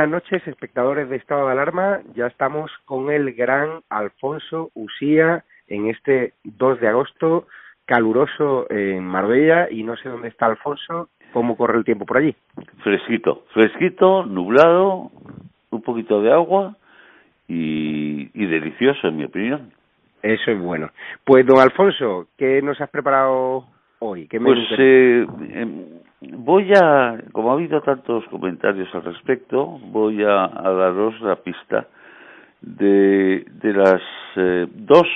buenas noches, espectadores de Estado de Alarma. Ya estamos con el gran Alfonso Usía en este 2 de agosto, caluroso en Marbella y no sé dónde está Alfonso, cómo corre el tiempo por allí. Fresquito, fresquito, nublado, un poquito de agua y, delicioso en mi opinión. Eso es bueno. Pues don Alfonso, ¿qué nos has preparado hoy? ¿Qué pues eh, em, voy a, como ha habido tantos comentarios al respecto, voy a, daros la pista de, de las eh, dos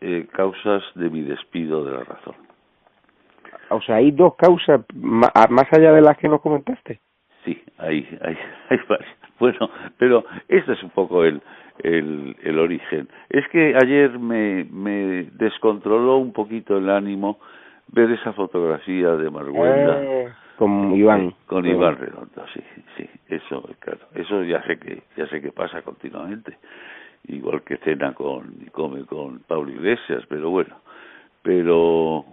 eh, causas de mi despido de la razón. O sea, hay dos causas más allá de las que nos comentaste. Sí, hay, hay, hay Bueno, pero este es un poco el, el, el origen. Es que ayer me, me descontroló un poquito el ánimo ver esa fotografía de Marguenda. Eh, con Iván. Con Iván Redondo, sí, sí, eso, claro, eso ya sé que, ya sé que pasa continuamente, igual que cena con, y come con Pablo Iglesias, pero bueno, pero,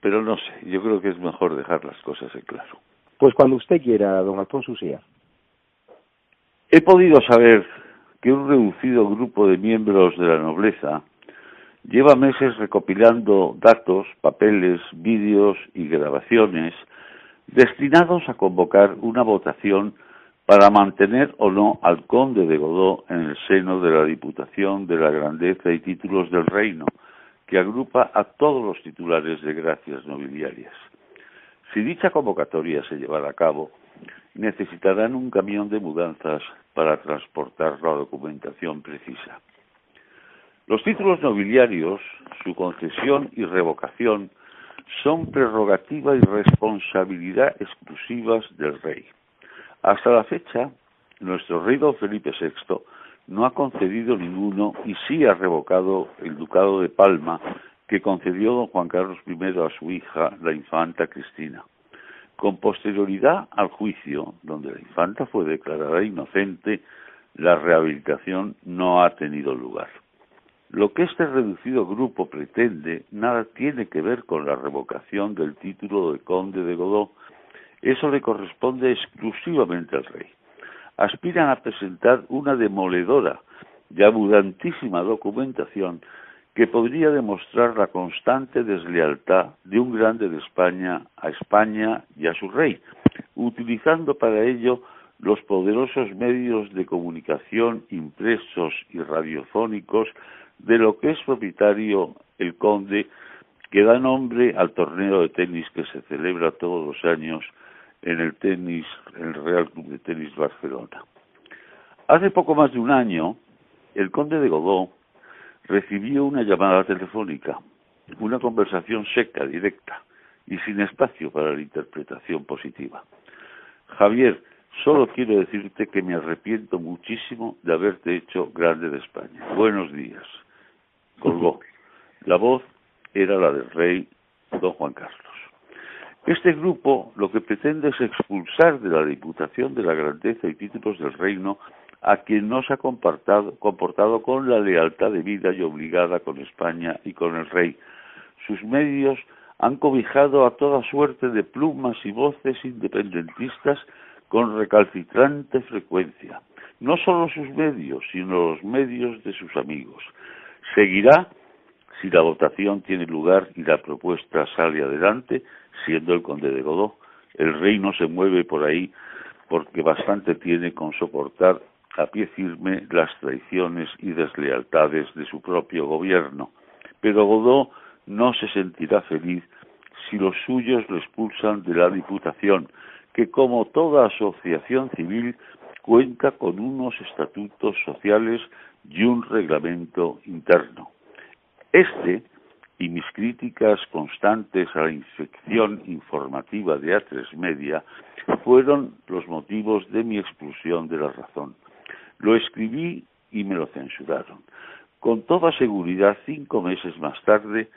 pero no sé, yo creo que es mejor dejar las cosas en claro. Pues cuando usted quiera, don Alfonso Usía. He podido saber que un reducido grupo de miembros de la nobleza lleva meses recopilando datos, papeles, vídeos y grabaciones destinados a convocar una votación para mantener o no al conde de Godó en el seno de la Diputación de la Grandeza y Títulos del Reino, que agrupa a todos los titulares de gracias nobiliarias. Si dicha convocatoria se llevara a cabo, necesitarán un camión de mudanzas para transportar la documentación precisa. Los títulos nobiliarios, su concesión y revocación son prerrogativa y responsabilidad exclusivas del rey. Hasta la fecha, nuestro rey don Felipe VI no ha concedido ninguno y sí ha revocado el ducado de Palma que concedió don Juan Carlos I a su hija, la infanta Cristina. Con posterioridad al juicio, donde la infanta fue declarada inocente, la rehabilitación no ha tenido lugar. Lo que este reducido grupo pretende nada tiene que ver con la revocación del título de conde de Godó. Eso le corresponde exclusivamente al rey. Aspiran a presentar una demoledora y abundantísima documentación que podría demostrar la constante deslealtad de un grande de España a España y a su rey, utilizando para ello los poderosos medios de comunicación impresos y radiofónicos de lo que es propietario el conde, que da nombre al torneo de tenis que se celebra todos los años en el tenis, en el Real Club de Tenis Barcelona. Hace poco más de un año, el conde de Godó recibió una llamada telefónica, una conversación seca, directa y sin espacio para la interpretación positiva. Javier, solo quiero decirte que me arrepiento muchísimo de haberte hecho grande de España. Buenos días colgó. La voz era la del rey don Juan Carlos. Este grupo lo que pretende es expulsar de la Diputación de la Grandeza y Títulos del Reino a quien no se ha comportado, comportado con la lealtad debida y obligada con España y con el rey. Sus medios han cobijado a toda suerte de plumas y voces independentistas con recalcitrante frecuencia. No solo sus medios, sino los medios de sus amigos. Seguirá si la votación tiene lugar y la propuesta sale adelante, siendo el conde de Godó. El rey no se mueve por ahí porque bastante tiene con soportar a pie firme las traiciones y deslealtades de su propio gobierno. Pero Godó no se sentirá feliz si los suyos lo expulsan de la Diputación, que como toda asociación civil cuenta con unos estatutos sociales y un reglamento interno. Este y mis críticas constantes a la infección informativa de A3 Media fueron los motivos de mi expulsión de la razón. Lo escribí y me lo censuraron. Con toda seguridad, cinco meses más tarde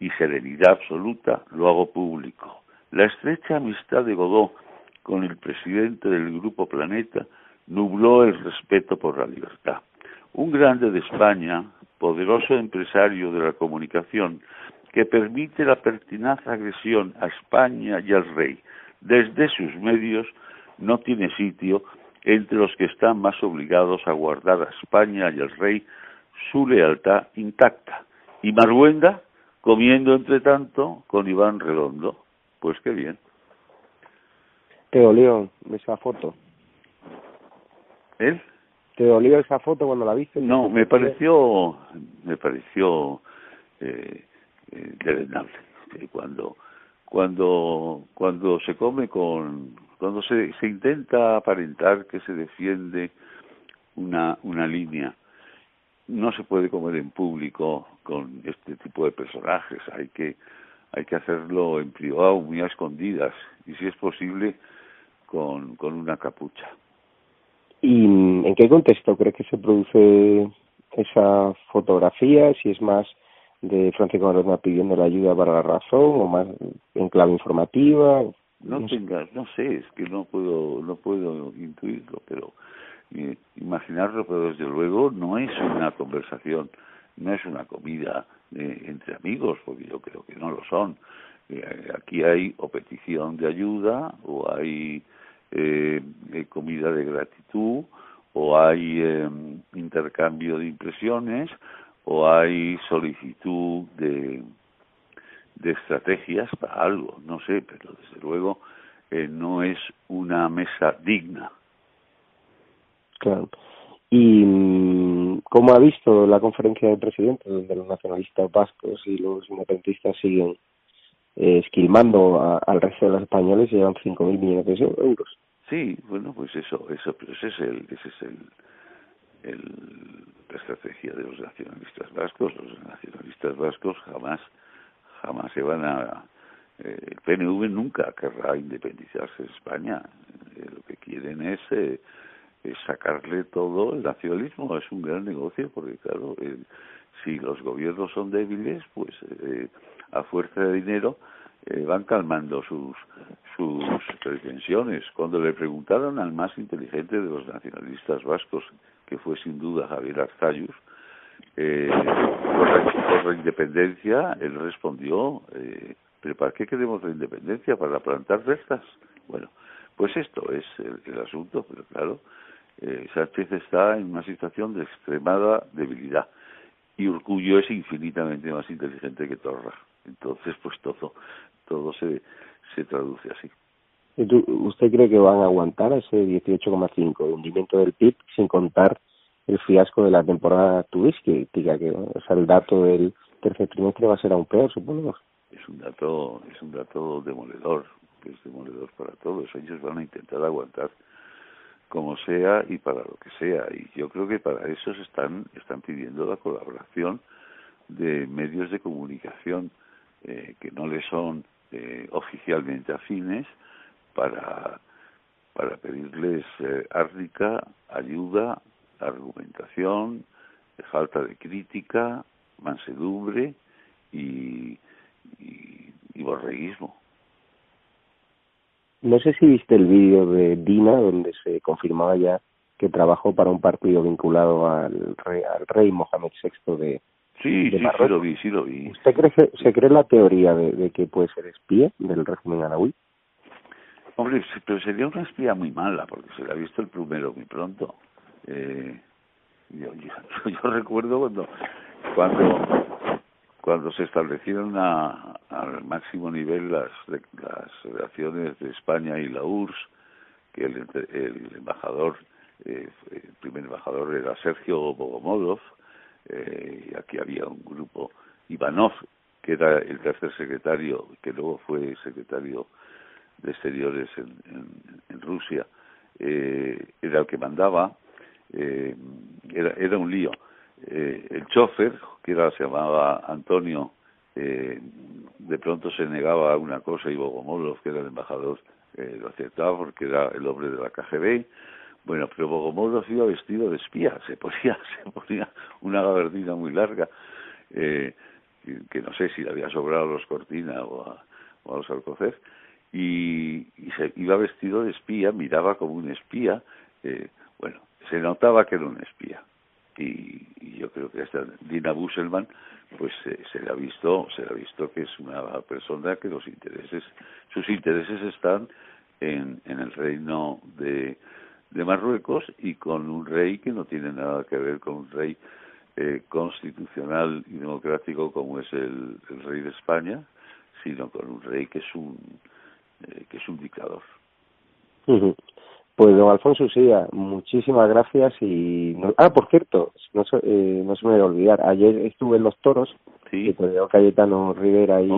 y serenidad absoluta, lo hago público. La estrecha amistad de Godó con el presidente del Grupo Planeta nubló el respeto por la libertad un grande de España, poderoso empresario de la comunicación, que permite la pertinaz agresión a España y al rey desde sus medios, no tiene sitio entre los que están más obligados a guardar a España y al rey su lealtad intacta. Y Marguenda comiendo entre tanto con Iván Redondo. Pues qué bien. ¿Te dolió esa foto? ¿Él? ¿Te dolió esa foto cuando la viste? No, me pareció, me pareció eh, eh, Cuando, cuando, cuando se come con, cuando se, se intenta aparentar que se defiende una, una línea, no se puede comer en público con este tipo de personajes. Hay que, hay que hacerlo en privado, muy a escondidas, y si es posible, con, con una capucha. ¿Y en qué contexto crees que se produce esa fotografía? Si es más de Francisco Marona pidiendo la ayuda para la razón o más en clave informativa. No, no tengas, no sé, es que no puedo, no puedo intuirlo, pero eh, imaginarlo, pero desde luego no es una conversación, no es una comida eh, entre amigos, porque yo creo que no lo son. Eh, aquí hay o petición de ayuda o hay eh, comida de gratitud o hay eh, intercambio de impresiones o hay solicitud de, de estrategias para algo, no sé, pero desde luego eh, no es una mesa digna. Claro. ¿Y mm, cómo ha visto la conferencia del presidente, donde los nacionalistas vascos y los independentistas siguen eh, esquilmando al resto de los españoles y llevan 5.000 millones de euros. Sí, bueno, pues eso, eso, pero ese es el, ese es el, el, la estrategia de los nacionalistas vascos. Los nacionalistas vascos jamás, jamás se van a, eh, el PNV nunca querrá independizarse de España. Eh, lo que quieren es, eh, es sacarle todo. El nacionalismo es un gran negocio porque, claro, si los gobiernos son débiles, pues eh, a fuerza de dinero van calmando sus sus pretensiones. Cuando le preguntaron al más inteligente de los nacionalistas vascos, que fue sin duda Javier Arzayus, eh, por, la, independencia, él respondió, eh, ¿pero para qué queremos la independencia? ¿Para plantar restas? Bueno, pues esto es el, asunto, pero claro, eh, Sánchez está en una situación de extremada debilidad y Urcullo es infinitamente más inteligente que Torra. Entonces, pues se traduce así. ¿Usted cree que van a aguantar ese 18,5 de hundimiento del PIB sin contar el fiasco de la temporada turística? Que, o sea, el dato del tercer trimestre va a ser aún peor, supongo. Es un dato, es un dato demoledor, que es demoledor para todos. Ellos van a intentar aguantar como sea y para lo que sea. Y yo creo que para eso se están, están pidiendo la colaboración de medios de comunicación eh, que no le son eh, oficialmente afines para, para pedirles eh, ayuda, argumentación, falta de crítica, mansedumbre y, y, y borreísmo. No sé si viste el vídeo de Dina donde se confirmaba ya que trabajó para un partido vinculado al rey, al rey Mohamed VI de, Sí, sí, sí lo vi, sí lo vi. ¿Usted cree se cree la teoría de, de que puede ser espía del régimen anahui? Hombre, pero sería una espía muy mala, porque se le ha visto el primero muy pronto. Eh, yo, yo, yo, recuerdo cuando, cuando, cuando se establecieron a, al máximo nivel las, las relaciones de España y la URSS, que el, el embajador, eh, el primer embajador era Sergio Bogomolov, eh, aquí había un grupo, Ivanov, que era el tercer secretario, que luego fue secretario de Exteriores en, en, Rusia, eh, era el que mandaba, eh, era, era un lío. Eh, el chofer, que era, se llamaba Antonio, eh, de pronto se negaba a una cosa y Bogomolov, que era el embajador, eh, lo aceptaba porque era el hombre de la KGB, bueno, pero Bogomolov iba vestido de espía, se ponía, se ponía una gabardina muy larga, eh, que no sé si le había sobrado a los Cortina o a, o a los Alcocer, y, y se iba vestido de espía, miraba como un espía, eh, bueno, se notaba que era un espía. Y, y yo creo que esta Dina Busselman, pues eh, se le ha visto, se le ha visto que es una persona que los intereses, sus intereses están en, en el reino de de Marruecos y con un rey que no tiene nada que ver con un rey eh, constitucional y democrático como es el, rey de España, sino con un rey que es un eh, que es un dictador. Pues don Alfonso sí, muchísimas gracias y ah por cierto no se, eh, no se me debe olvidar ayer estuve en los toros sí. y Cayetano Rivera y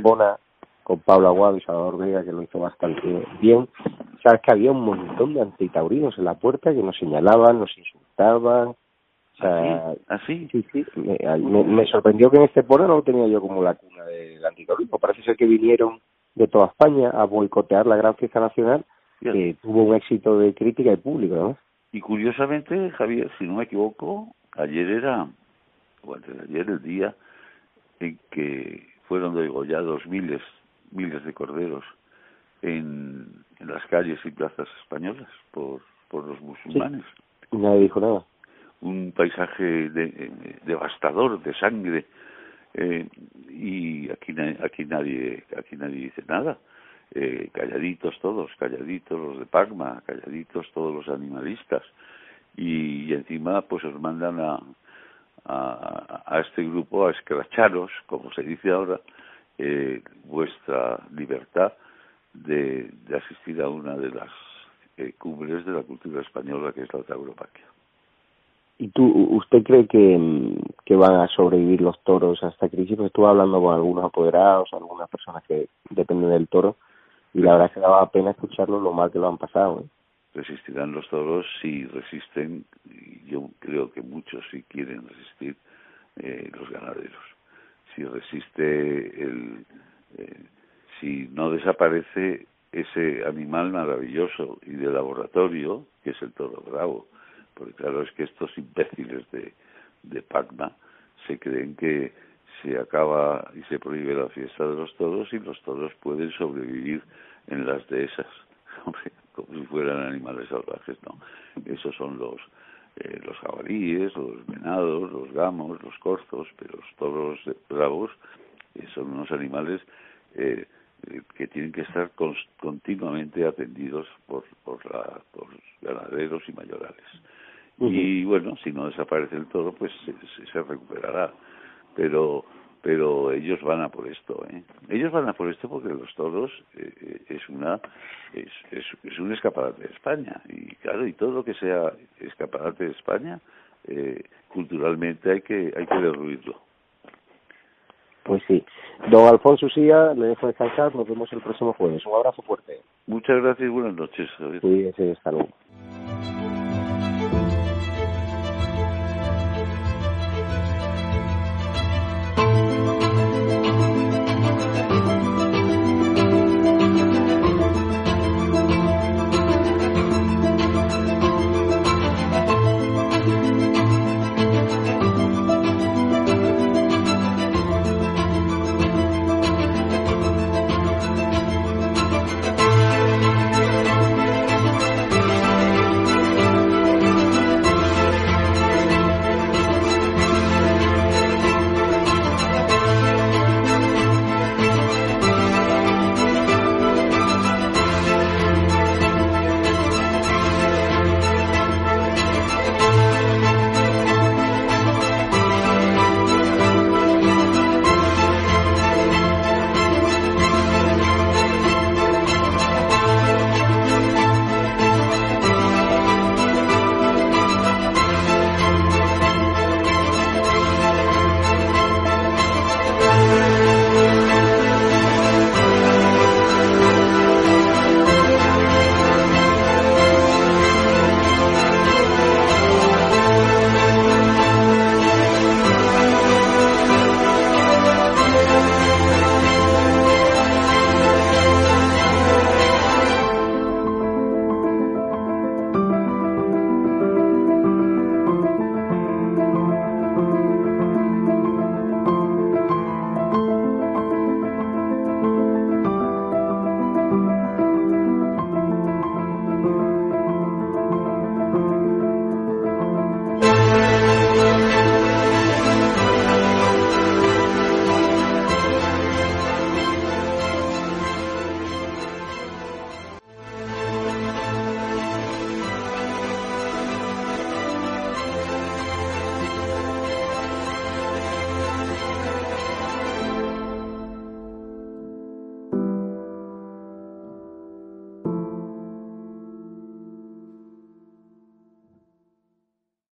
Bona con Pablo Aguado y Salvador Vega que lo hizo bastante bien sabes que había un montón de antitaurinos en la puerta que nos señalaban nos insultaban o sea, ¿Así? ¿Ah, sí, sí. Me, me, sorprendió que en este poro no lo tenía yo como la cuna del antitaurismo. Parece ser que vinieron de toda España a boicotear la gran fiesta nacional que tuvo un éxito de crítica y público, ¿no? Y curiosamente, Javier, si no me equivoco, ayer era, bueno, ayer el día en que fueron degollados miles, miles de corderos en, en las calles y plazas españolas por, por los musulmanes. Nadie dijo nada. Un paisaje de, devastador de sangre eh, y aquí aquí nadie aquí nadie dice nada eh, calladitos todos, calladitos los de Pagma, calladitos todos los animalistas y, encima pues os mandan a, a, a, este grupo a escracharos, como se dice ahora, eh, vuestra libertad de, de, asistir a una de las eh, cumbres de la cultura española que es la tauropaquia. ¿Y tú, usted cree que, que van a sobrevivir los toros a esta crisis? Pues estuve hablando con algunos apoderados, algunas personas que dependen del toro, y la verdad es que daba pena escucharlo lo mal que lo han pasado. ¿eh? Resistirán los toros si resisten, y yo creo que muchos sí quieren resistir, eh, los ganaderos. Si resiste el. Eh, si no desaparece ese animal maravilloso y de laboratorio, que es el toro bravo, porque claro, es que estos imbéciles de, de Pacma se creen que se acaba y se prohíbe la fiesta de los toros y los toros pueden sobrevivir en las dehesas, como si fueran animales salvajes, no. Esos son los eh, los jabalíes, los venados, los gamos, los corzos, pero los toros bravos eh, son unos animales eh, que tienen que estar continuamente atendidos por, por, la, por ganaderos y mayorales. Y bueno, si no desaparece el toro, pues se, se recuperará. Pero pero ellos van a por esto ¿eh? ellos van a por esto porque los toros eh, eh, es una es, es, es, un escaparate de España. Y claro y todo lo que sea escaparate de España eh, culturalmente hay que hay que derruirlo. Pues sí. Don Alfonso Sía le dejo descansar. Nos vemos el próximo jueves. Un abrazo fuerte. Muchas gracias y buenas noches sí, sí hasta luego